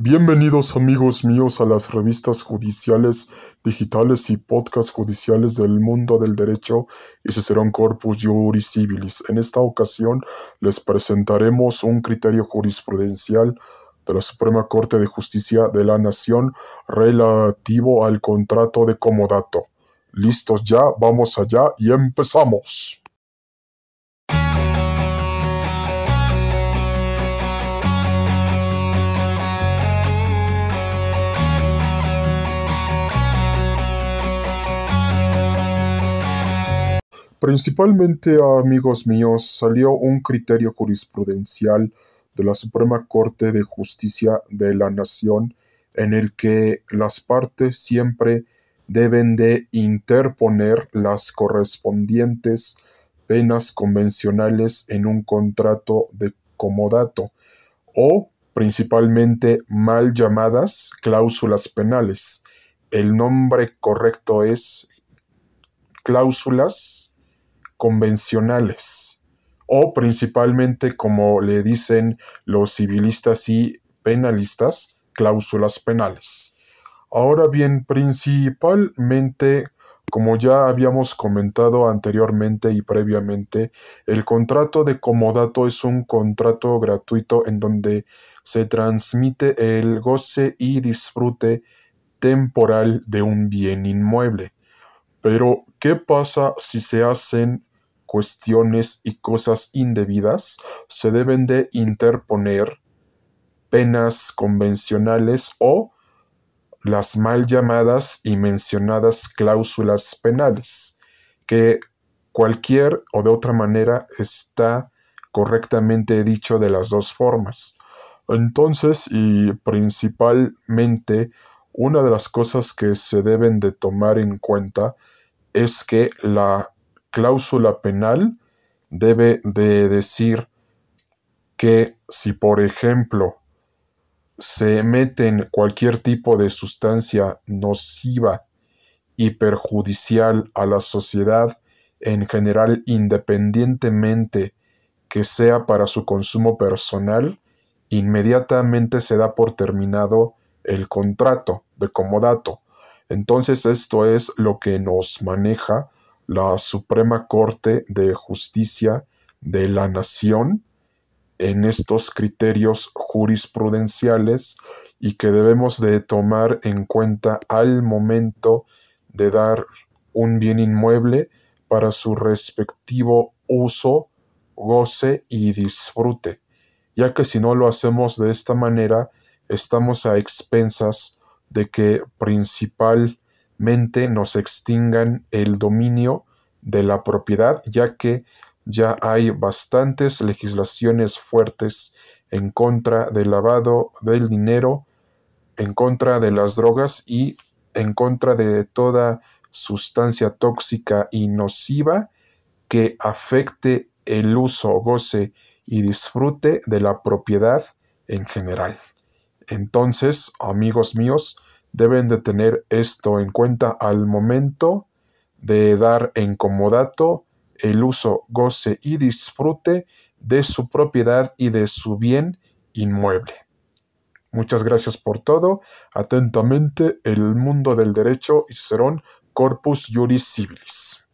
Bienvenidos amigos míos a las revistas judiciales digitales y podcasts judiciales del mundo del derecho y Cicerón Corpus Juris Civilis. En esta ocasión les presentaremos un criterio jurisprudencial de la Suprema Corte de Justicia de la Nación relativo al contrato de comodato. ¿Listos ya? Vamos allá y empezamos. Principalmente, amigos míos, salió un criterio jurisprudencial de la Suprema Corte de Justicia de la Nación en el que las partes siempre deben de interponer las correspondientes penas convencionales en un contrato de comodato o principalmente mal llamadas cláusulas penales. El nombre correcto es cláusulas convencionales o principalmente como le dicen los civilistas y penalistas, cláusulas penales. Ahora bien, principalmente, como ya habíamos comentado anteriormente y previamente, el contrato de comodato es un contrato gratuito en donde se transmite el goce y disfrute temporal de un bien inmueble. Pero, ¿qué pasa si se hacen cuestiones y cosas indebidas, se deben de interponer penas convencionales o las mal llamadas y mencionadas cláusulas penales, que cualquier o de otra manera está correctamente dicho de las dos formas. Entonces, y principalmente, una de las cosas que se deben de tomar en cuenta es que la cláusula penal debe de decir que si por ejemplo se meten cualquier tipo de sustancia nociva y perjudicial a la sociedad en general independientemente que sea para su consumo personal, inmediatamente se da por terminado el contrato de comodato. Entonces esto es lo que nos maneja la Suprema Corte de Justicia de la Nación en estos criterios jurisprudenciales y que debemos de tomar en cuenta al momento de dar un bien inmueble para su respectivo uso, goce y disfrute, ya que si no lo hacemos de esta manera, estamos a expensas de que principal nos extingan el dominio de la propiedad, ya que ya hay bastantes legislaciones fuertes en contra del lavado del dinero, en contra de las drogas y en contra de toda sustancia tóxica y nociva que afecte el uso, goce y disfrute de la propiedad en general. Entonces, amigos míos, deben de tener esto en cuenta al momento de dar en comodato el uso, goce y disfrute de su propiedad y de su bien inmueble. Muchas gracias por todo. Atentamente, el mundo del derecho y Cicerón Corpus Juris Civilis.